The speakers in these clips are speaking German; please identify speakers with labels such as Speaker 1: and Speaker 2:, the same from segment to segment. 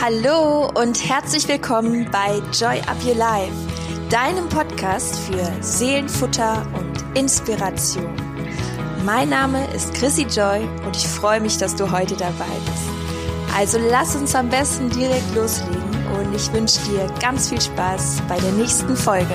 Speaker 1: Hallo und herzlich willkommen bei Joy Up Your Life, deinem Podcast für Seelenfutter und Inspiration. Mein Name ist Chrissy Joy und ich freue mich, dass du heute dabei bist. Also lass uns am besten direkt loslegen und ich wünsche dir ganz viel Spaß bei der nächsten Folge.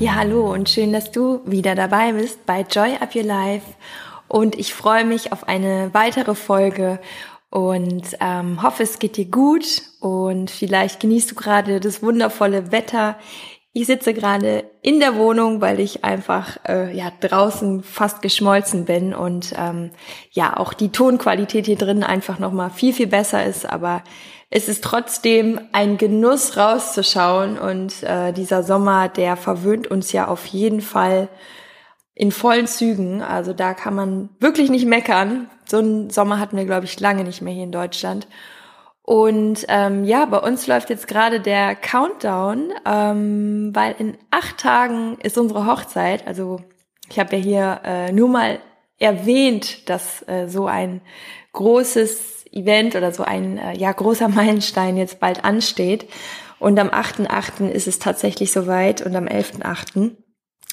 Speaker 1: Ja, hallo und schön, dass du wieder dabei bist bei Joy Up Your Life. Und ich freue mich auf eine weitere Folge und ähm, hoffe, es geht dir gut und vielleicht genießt du gerade das wundervolle Wetter. Ich sitze gerade in der Wohnung, weil ich einfach äh, ja draußen fast geschmolzen bin und ähm, ja auch die Tonqualität hier drin einfach noch mal viel viel besser ist. Aber es ist trotzdem ein Genuss rauszuschauen und äh, dieser Sommer, der verwöhnt uns ja auf jeden Fall in vollen Zügen. Also da kann man wirklich nicht meckern. So einen Sommer hatten wir, glaube ich, lange nicht mehr hier in Deutschland. Und ähm, ja, bei uns läuft jetzt gerade der Countdown, ähm, weil in acht Tagen ist unsere Hochzeit. Also ich habe ja hier äh, nur mal erwähnt, dass äh, so ein großes Event oder so ein äh, ja großer Meilenstein jetzt bald ansteht. Und am 8.8. ist es tatsächlich soweit und am 11.8.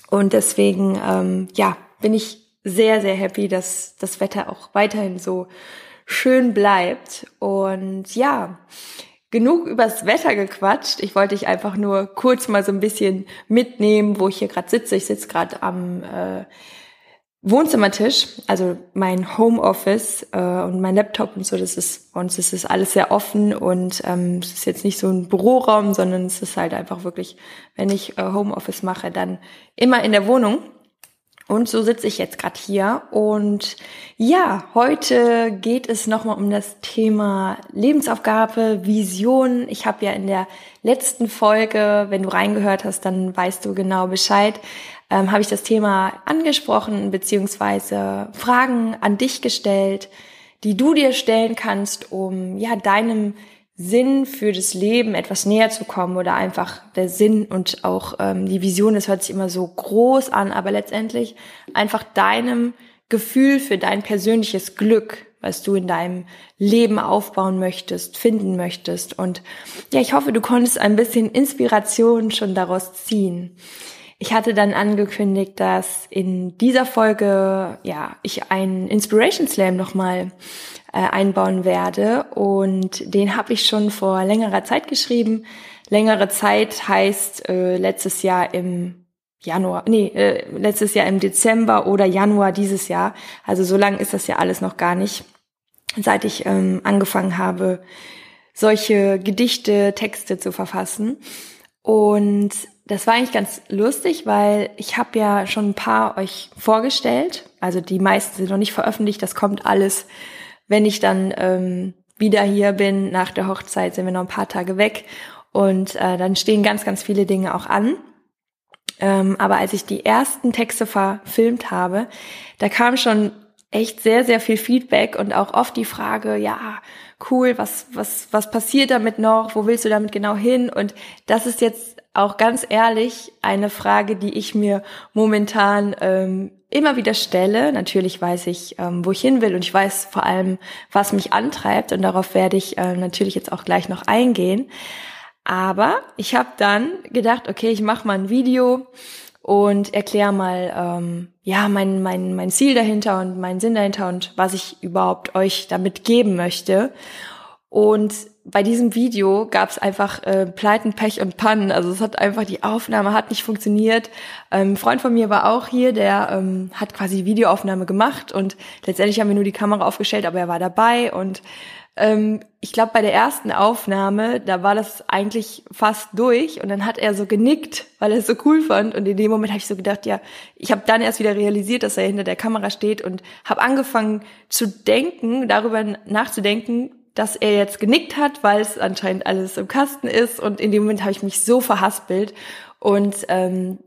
Speaker 1: Und deswegen, ähm, ja, bin ich sehr, sehr happy, dass das Wetter auch weiterhin so schön bleibt. Und ja, genug übers Wetter gequatscht. Ich wollte dich einfach nur kurz mal so ein bisschen mitnehmen, wo ich hier gerade sitze. Ich sitze gerade am äh, Wohnzimmertisch, also mein Homeoffice äh, und mein Laptop und so, das ist, bei uns ist es alles sehr offen und ähm, es ist jetzt nicht so ein Büroraum, sondern es ist halt einfach wirklich, wenn ich äh, Homeoffice mache, dann immer in der Wohnung. Und so sitze ich jetzt gerade hier. Und ja, heute geht es nochmal um das Thema Lebensaufgabe, Vision. Ich habe ja in der letzten Folge, wenn du reingehört hast, dann weißt du genau Bescheid, ähm, habe ich das Thema angesprochen, beziehungsweise Fragen an dich gestellt, die du dir stellen kannst, um ja deinem Sinn für das Leben etwas näher zu kommen oder einfach der Sinn und auch ähm, die Vision, das hört sich immer so groß an, aber letztendlich einfach deinem Gefühl für dein persönliches Glück, was du in deinem Leben aufbauen möchtest, finden möchtest. Und ja, ich hoffe, du konntest ein bisschen Inspiration schon daraus ziehen. Ich hatte dann angekündigt, dass in dieser Folge ja ich einen Inspiration Slam nochmal äh, einbauen werde und den habe ich schon vor längerer Zeit geschrieben. Längere Zeit heißt äh, letztes Jahr im Januar, nee, äh, letztes Jahr im Dezember oder Januar dieses Jahr. Also so lang ist das ja alles noch gar nicht, seit ich ähm, angefangen habe, solche Gedichte, Texte zu verfassen. Und das war eigentlich ganz lustig, weil ich habe ja schon ein paar euch vorgestellt. Also die meisten sind noch nicht veröffentlicht. Das kommt alles, wenn ich dann ähm, wieder hier bin. Nach der Hochzeit sind wir noch ein paar Tage weg. Und äh, dann stehen ganz, ganz viele Dinge auch an. Ähm, aber als ich die ersten Texte verfilmt habe, da kam schon echt sehr, sehr viel Feedback und auch oft die Frage, ja, cool, was, was, was passiert damit noch? Wo willst du damit genau hin? Und das ist jetzt auch ganz ehrlich eine Frage, die ich mir momentan ähm, immer wieder stelle. Natürlich weiß ich, ähm, wo ich hin will und ich weiß vor allem, was mich antreibt und darauf werde ich äh, natürlich jetzt auch gleich noch eingehen. Aber ich habe dann gedacht, okay, ich mache mal ein Video und erkläre mal ähm, ja mein mein mein Ziel dahinter und meinen Sinn dahinter und was ich überhaupt euch damit geben möchte. Und bei diesem Video gab es einfach äh, Pleiten, Pech und Pannen. Also es hat einfach, die Aufnahme hat nicht funktioniert. Ähm, ein Freund von mir war auch hier, der ähm, hat quasi Videoaufnahme gemacht und letztendlich haben wir nur die Kamera aufgestellt, aber er war dabei und ähm, ich glaube, bei der ersten Aufnahme, da war das eigentlich fast durch und dann hat er so genickt, weil er es so cool fand und in dem Moment habe ich so gedacht, ja, ich habe dann erst wieder realisiert, dass er hinter der Kamera steht und habe angefangen zu denken, darüber nachzudenken, dass er jetzt genickt hat, weil es anscheinend alles im Kasten ist. Und in dem Moment habe ich mich so verhaspelt. Und ähm,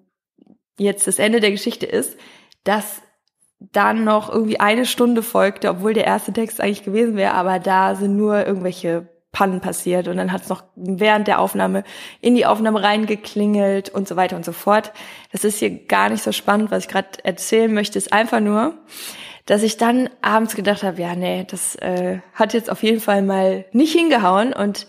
Speaker 1: jetzt das Ende der Geschichte ist, dass dann noch irgendwie eine Stunde folgte, obwohl der erste Text eigentlich gewesen wäre, aber da sind nur irgendwelche Pannen passiert und dann hat es noch während der Aufnahme in die Aufnahme reingeklingelt und so weiter und so fort. Das ist hier gar nicht so spannend, was ich gerade erzählen möchte, ist einfach nur, dass ich dann abends gedacht habe, ja, nee, das äh, hat jetzt auf jeden Fall mal nicht hingehauen und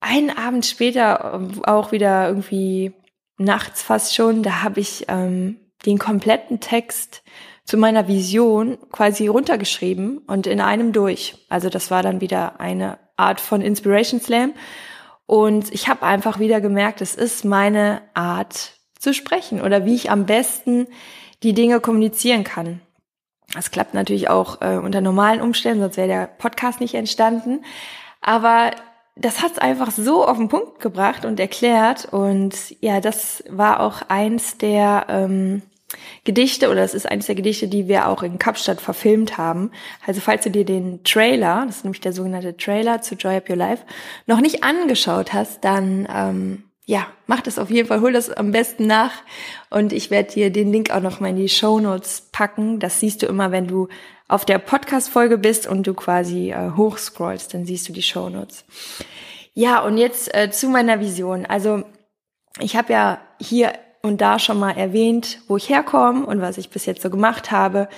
Speaker 1: einen Abend später ähm, auch wieder irgendwie nachts fast schon, da habe ich ähm, den kompletten Text zu meiner Vision quasi runtergeschrieben und in einem durch. Also das war dann wieder eine Art von Inspiration Slam. Und ich habe einfach wieder gemerkt, es ist meine Art zu sprechen oder wie ich am besten die Dinge kommunizieren kann. Das klappt natürlich auch äh, unter normalen Umständen, sonst wäre der Podcast nicht entstanden. Aber das hat es einfach so auf den Punkt gebracht und erklärt. Und ja, das war auch eins der ähm, Gedichte oder es ist eines der Gedichte, die wir auch in Kapstadt verfilmt haben. Also falls du dir den Trailer, das ist nämlich der sogenannte Trailer zu Joy Up Your Life, noch nicht angeschaut hast, dann ähm, ja, mach das auf jeden Fall, hol das am besten nach und ich werde dir den Link auch noch mal in die Show Notes packen. Das siehst du immer, wenn du auf der Podcast-Folge bist und du quasi äh, hochscrollst, dann siehst du die Show Notes. Ja, und jetzt äh, zu meiner Vision. Also ich habe ja hier und da schon mal erwähnt, wo ich herkomme und was ich bis jetzt so gemacht habe.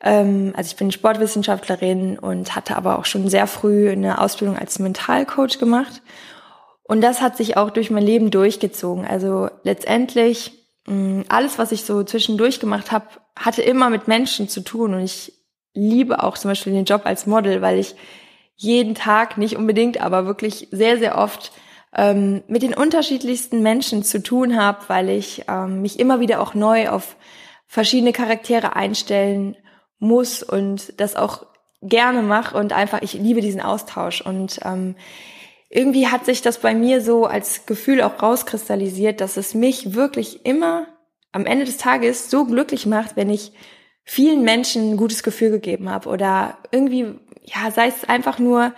Speaker 1: Ähm, also ich bin Sportwissenschaftlerin und hatte aber auch schon sehr früh eine Ausbildung als Mentalcoach gemacht. Und das hat sich auch durch mein Leben durchgezogen. Also letztendlich mh, alles, was ich so zwischendurch gemacht habe, hatte immer mit Menschen zu tun. Und ich liebe auch zum Beispiel den Job als Model, weil ich jeden Tag, nicht unbedingt, aber wirklich sehr, sehr oft ähm, mit den unterschiedlichsten Menschen zu tun habe, weil ich ähm, mich immer wieder auch neu auf verschiedene Charaktere einstellen muss und das auch gerne mache und einfach, ich liebe diesen Austausch und ähm, irgendwie hat sich das bei mir so als Gefühl auch rauskristallisiert, dass es mich wirklich immer am Ende des Tages so glücklich macht, wenn ich vielen Menschen ein gutes Gefühl gegeben habe oder irgendwie, ja, sei es einfach nur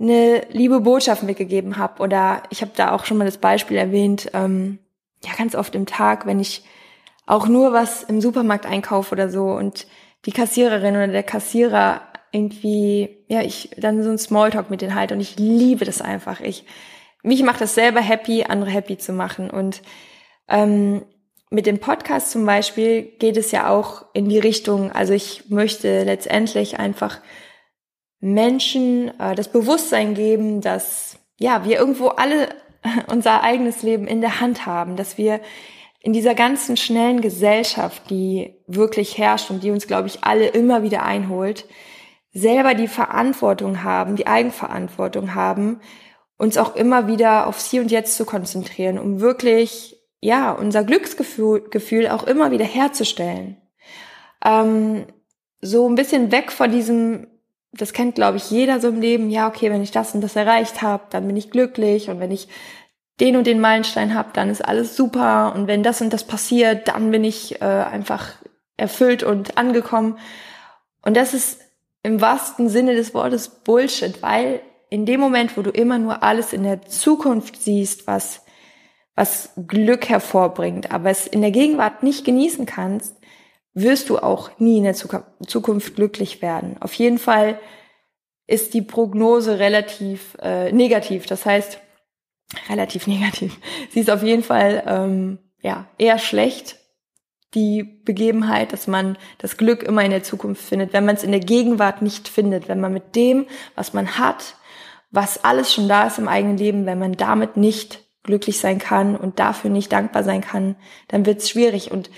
Speaker 1: eine liebe Botschaft mitgegeben habe. Oder ich habe da auch schon mal das Beispiel erwähnt, ähm, ja, ganz oft im Tag, wenn ich auch nur was im Supermarkt einkaufe oder so und die Kassiererin oder der Kassierer irgendwie, ja, ich dann so ein Smalltalk mit denen halt und ich liebe das einfach. Ich, mich macht das selber happy, andere happy zu machen und ähm, mit dem Podcast zum Beispiel geht es ja auch in die Richtung, also ich möchte letztendlich einfach Menschen äh, das Bewusstsein geben, dass ja, wir irgendwo alle unser eigenes Leben in der Hand haben, dass wir in dieser ganzen schnellen Gesellschaft, die wirklich herrscht und die uns, glaube ich, alle immer wieder einholt, selber die Verantwortung haben, die Eigenverantwortung haben, uns auch immer wieder aufs Hier und Jetzt zu konzentrieren, um wirklich, ja, unser Glücksgefühl Gefühl auch immer wieder herzustellen. Ähm, so ein bisschen weg von diesem das kennt, glaube ich, jeder so im Leben. Ja, okay, wenn ich das und das erreicht habe, dann bin ich glücklich. Und wenn ich den und den Meilenstein habe, dann ist alles super. Und wenn das und das passiert, dann bin ich äh, einfach erfüllt und angekommen. Und das ist im wahrsten Sinne des Wortes Bullshit, weil in dem Moment, wo du immer nur alles in der Zukunft siehst, was, was Glück hervorbringt, aber es in der Gegenwart nicht genießen kannst, wirst du auch nie in der Zukunft glücklich werden. Auf jeden Fall ist die Prognose relativ äh, negativ. Das heißt, relativ negativ. Sie ist auf jeden Fall ähm, ja eher schlecht. Die Begebenheit, dass man das Glück immer in der Zukunft findet, wenn man es in der Gegenwart nicht findet, wenn man mit dem, was man hat, was alles schon da ist im eigenen Leben, wenn man damit nicht glücklich sein kann und dafür nicht dankbar sein kann, dann wird es schwierig. Und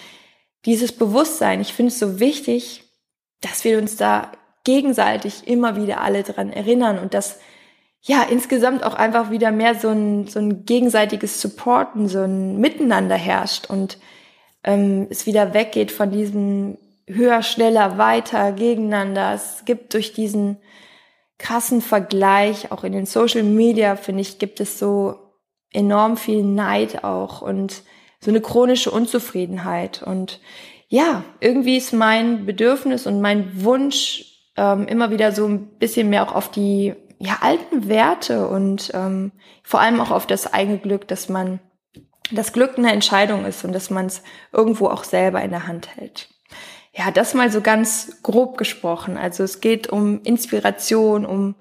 Speaker 1: dieses Bewusstsein, ich finde es so wichtig, dass wir uns da gegenseitig immer wieder alle dran erinnern und dass ja insgesamt auch einfach wieder mehr so ein, so ein gegenseitiges Supporten, so ein Miteinander herrscht und ähm, es wieder weggeht von diesem höher, schneller, weiter, gegeneinander. Es gibt durch diesen krassen Vergleich, auch in den Social Media, finde ich, gibt es so enorm viel Neid auch und so eine chronische Unzufriedenheit. Und ja, irgendwie ist mein Bedürfnis und mein Wunsch ähm, immer wieder so ein bisschen mehr auch auf die ja, alten Werte und ähm, vor allem auch auf das eigene Glück, dass man das Glück eine Entscheidung ist und dass man es irgendwo auch selber in der Hand hält. Ja, das mal so ganz grob gesprochen. Also es geht um Inspiration, um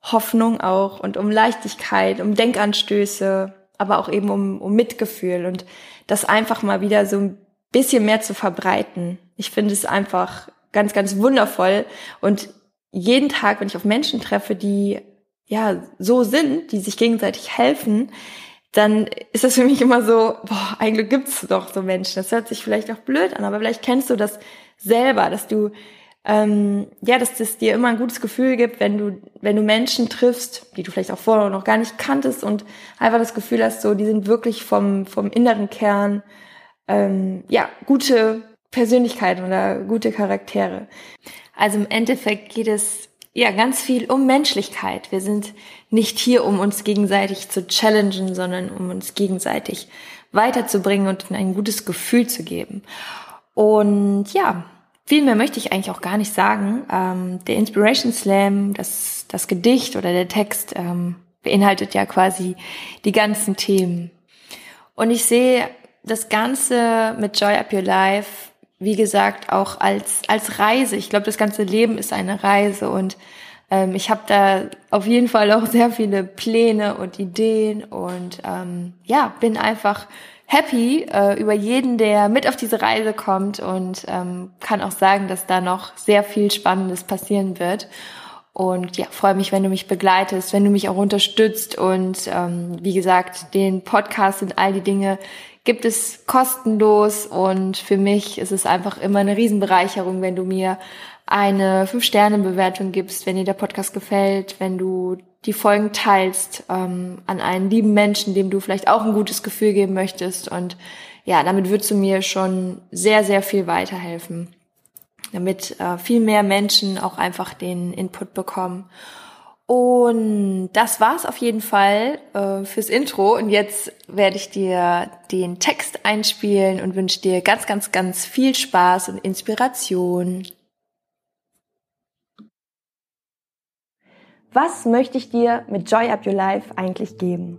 Speaker 1: Hoffnung auch und um Leichtigkeit, um Denkanstöße, aber auch eben um, um Mitgefühl und das einfach mal wieder so ein bisschen mehr zu verbreiten. Ich finde es einfach ganz, ganz wundervoll und jeden Tag, wenn ich auf Menschen treffe, die ja so sind, die sich gegenseitig helfen, dann ist das für mich immer so, boah, eigentlich gibt's doch so Menschen. Das hört sich vielleicht auch blöd an, aber vielleicht kennst du das selber, dass du ähm, ja, dass es dir immer ein gutes Gefühl gibt, wenn du, wenn du Menschen triffst, die du vielleicht auch vorher noch gar nicht kanntest und einfach das Gefühl hast, so, die sind wirklich vom, vom inneren Kern, ähm, ja, gute Persönlichkeiten oder gute Charaktere. Also im Endeffekt geht es ja ganz viel um Menschlichkeit. Wir sind nicht hier, um uns gegenseitig zu challengen, sondern um uns gegenseitig weiterzubringen und ein gutes Gefühl zu geben. Und ja, viel mehr möchte ich eigentlich auch gar nicht sagen. Ähm, der Inspiration Slam, das, das Gedicht oder der Text ähm, beinhaltet ja quasi die ganzen Themen. Und ich sehe das Ganze mit Joy Up Your Life, wie gesagt, auch als, als Reise. Ich glaube, das ganze Leben ist eine Reise und ähm, ich habe da auf jeden Fall auch sehr viele Pläne und Ideen und ähm, ja, bin einfach happy äh, über jeden, der mit auf diese Reise kommt und ähm, kann auch sagen, dass da noch sehr viel Spannendes passieren wird. Und ja, freue mich, wenn du mich begleitest, wenn du mich auch unterstützt. Und ähm, wie gesagt, den Podcast und all die Dinge gibt es kostenlos. Und für mich ist es einfach immer eine Riesenbereicherung, wenn du mir eine 5-Sterne-Bewertung gibst, wenn dir der Podcast gefällt, wenn du die Folgen teilst ähm, an einen lieben Menschen, dem du vielleicht auch ein gutes Gefühl geben möchtest. Und ja, damit würdest du mir schon sehr, sehr viel weiterhelfen, damit äh, viel mehr Menschen auch einfach den Input bekommen. Und das war's auf jeden Fall äh, fürs Intro. Und jetzt werde ich dir den Text einspielen und wünsche dir ganz, ganz, ganz viel Spaß und Inspiration. Was möchte ich dir mit Joy Up Your Life eigentlich geben?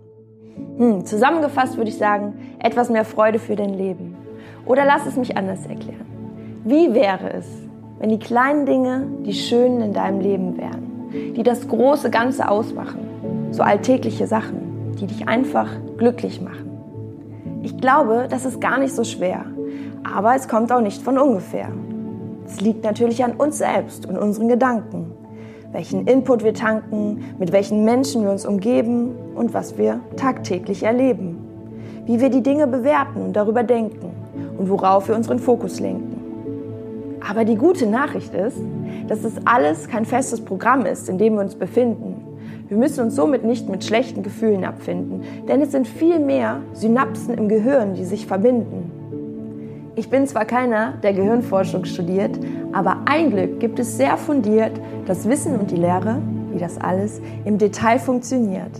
Speaker 1: Hm, zusammengefasst würde ich sagen, etwas mehr Freude für dein Leben. Oder lass es mich anders erklären. Wie wäre es, wenn die kleinen Dinge die schönen in deinem Leben wären, die das große Ganze ausmachen, so alltägliche Sachen, die dich einfach glücklich machen? Ich glaube, das ist gar nicht so schwer, aber es kommt auch nicht von ungefähr. Es liegt natürlich an uns selbst und unseren Gedanken welchen Input wir tanken, mit welchen Menschen wir uns umgeben und was wir tagtäglich erleben. Wie wir die Dinge bewerten und darüber denken und worauf wir unseren Fokus lenken. Aber die gute Nachricht ist, dass das alles kein festes Programm ist, in dem wir uns befinden. Wir müssen uns somit nicht mit schlechten Gefühlen abfinden, denn es sind viel mehr Synapsen im Gehirn, die sich verbinden. Ich bin zwar keiner, der Gehirnforschung studiert, aber ein Glück gibt es sehr fundiert das Wissen und die Lehre, wie das alles im Detail funktioniert.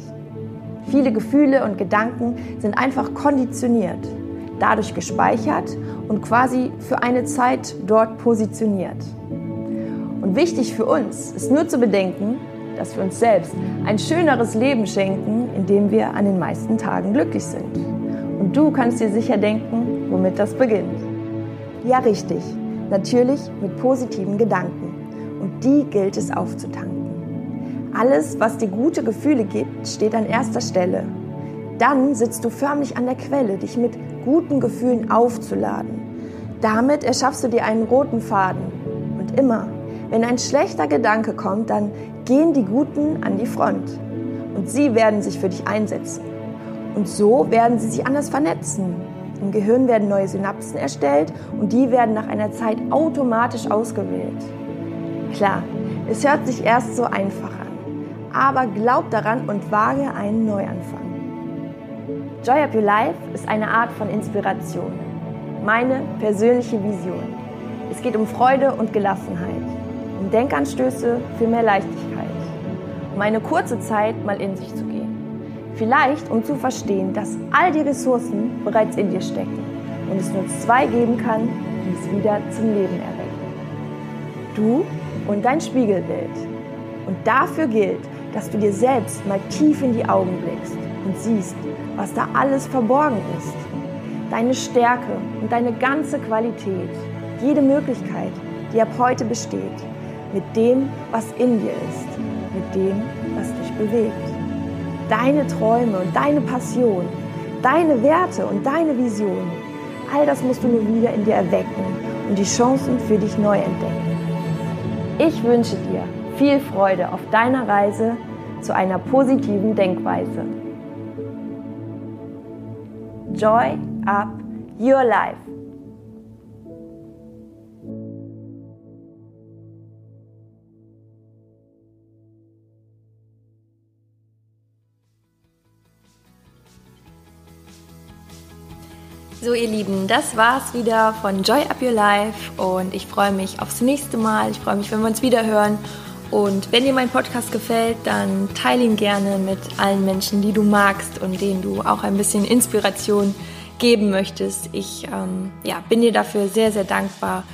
Speaker 1: Viele Gefühle und Gedanken sind einfach konditioniert, dadurch gespeichert und quasi für eine Zeit dort positioniert. Und wichtig für uns ist nur zu bedenken, dass wir uns selbst ein schöneres Leben schenken, indem wir an den meisten Tagen glücklich sind. Und du kannst dir sicher denken, womit das beginnt. Ja, richtig. Natürlich mit positiven Gedanken. Und die gilt es aufzutanken. Alles, was dir gute Gefühle gibt, steht an erster Stelle. Dann sitzt du förmlich an der Quelle, dich mit guten Gefühlen aufzuladen. Damit erschaffst du dir einen roten Faden. Und immer, wenn ein schlechter Gedanke kommt, dann gehen die Guten an die Front. Und sie werden sich für dich einsetzen. Und so werden sie sich anders vernetzen im Gehirn werden neue Synapsen erstellt und die werden nach einer Zeit automatisch ausgewählt. Klar, es hört sich erst so einfach an, aber glaub daran und wage einen Neuanfang. Joy Up Your Life ist eine Art von Inspiration, meine persönliche Vision. Es geht um Freude und Gelassenheit, um Denkanstöße für mehr Leichtigkeit, um eine kurze Zeit mal in sich zu gehen. Vielleicht, um zu verstehen, dass all die Ressourcen bereits in dir stecken und es nur zwei geben kann, die es wieder zum Leben erwecken. Du und dein Spiegelbild. Und dafür gilt, dass du dir selbst mal tief in die Augen blickst und siehst, was da alles verborgen ist. Deine Stärke und deine ganze Qualität, jede Möglichkeit, die ab heute besteht, mit dem, was in dir ist, mit dem, was dich bewegt. Deine Träume und deine Passion, deine Werte und deine Vision. All das musst du nur wieder in dir erwecken und die Chancen für dich neu entdecken. Ich wünsche dir viel Freude auf deiner Reise zu einer positiven Denkweise. Joy up your life. So ihr Lieben, das war's wieder von Joy Up Your Life und ich freue mich aufs nächste Mal. Ich freue mich, wenn wir uns wieder hören. Und wenn dir mein Podcast gefällt, dann teile ihn gerne mit allen Menschen, die du magst und denen du auch ein bisschen Inspiration geben möchtest. Ich ähm, ja, bin dir dafür sehr, sehr dankbar.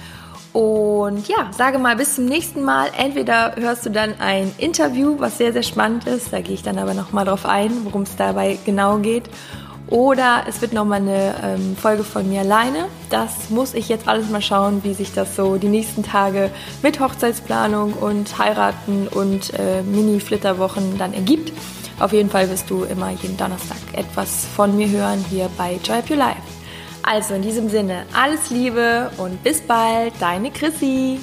Speaker 1: Und ja, sage mal bis zum nächsten Mal. Entweder hörst du dann ein Interview, was sehr, sehr spannend ist. Da gehe ich dann aber nochmal drauf ein, worum es dabei genau geht. Oder es wird nochmal eine ähm, Folge von mir alleine. Das muss ich jetzt alles mal schauen, wie sich das so die nächsten Tage mit Hochzeitsplanung und Heiraten und äh, Mini-Flitterwochen dann ergibt. Auf jeden Fall wirst du immer jeden Donnerstag etwas von mir hören hier bei Joy Up Your Life. Also in diesem Sinne, alles Liebe und bis bald, deine Chrissy.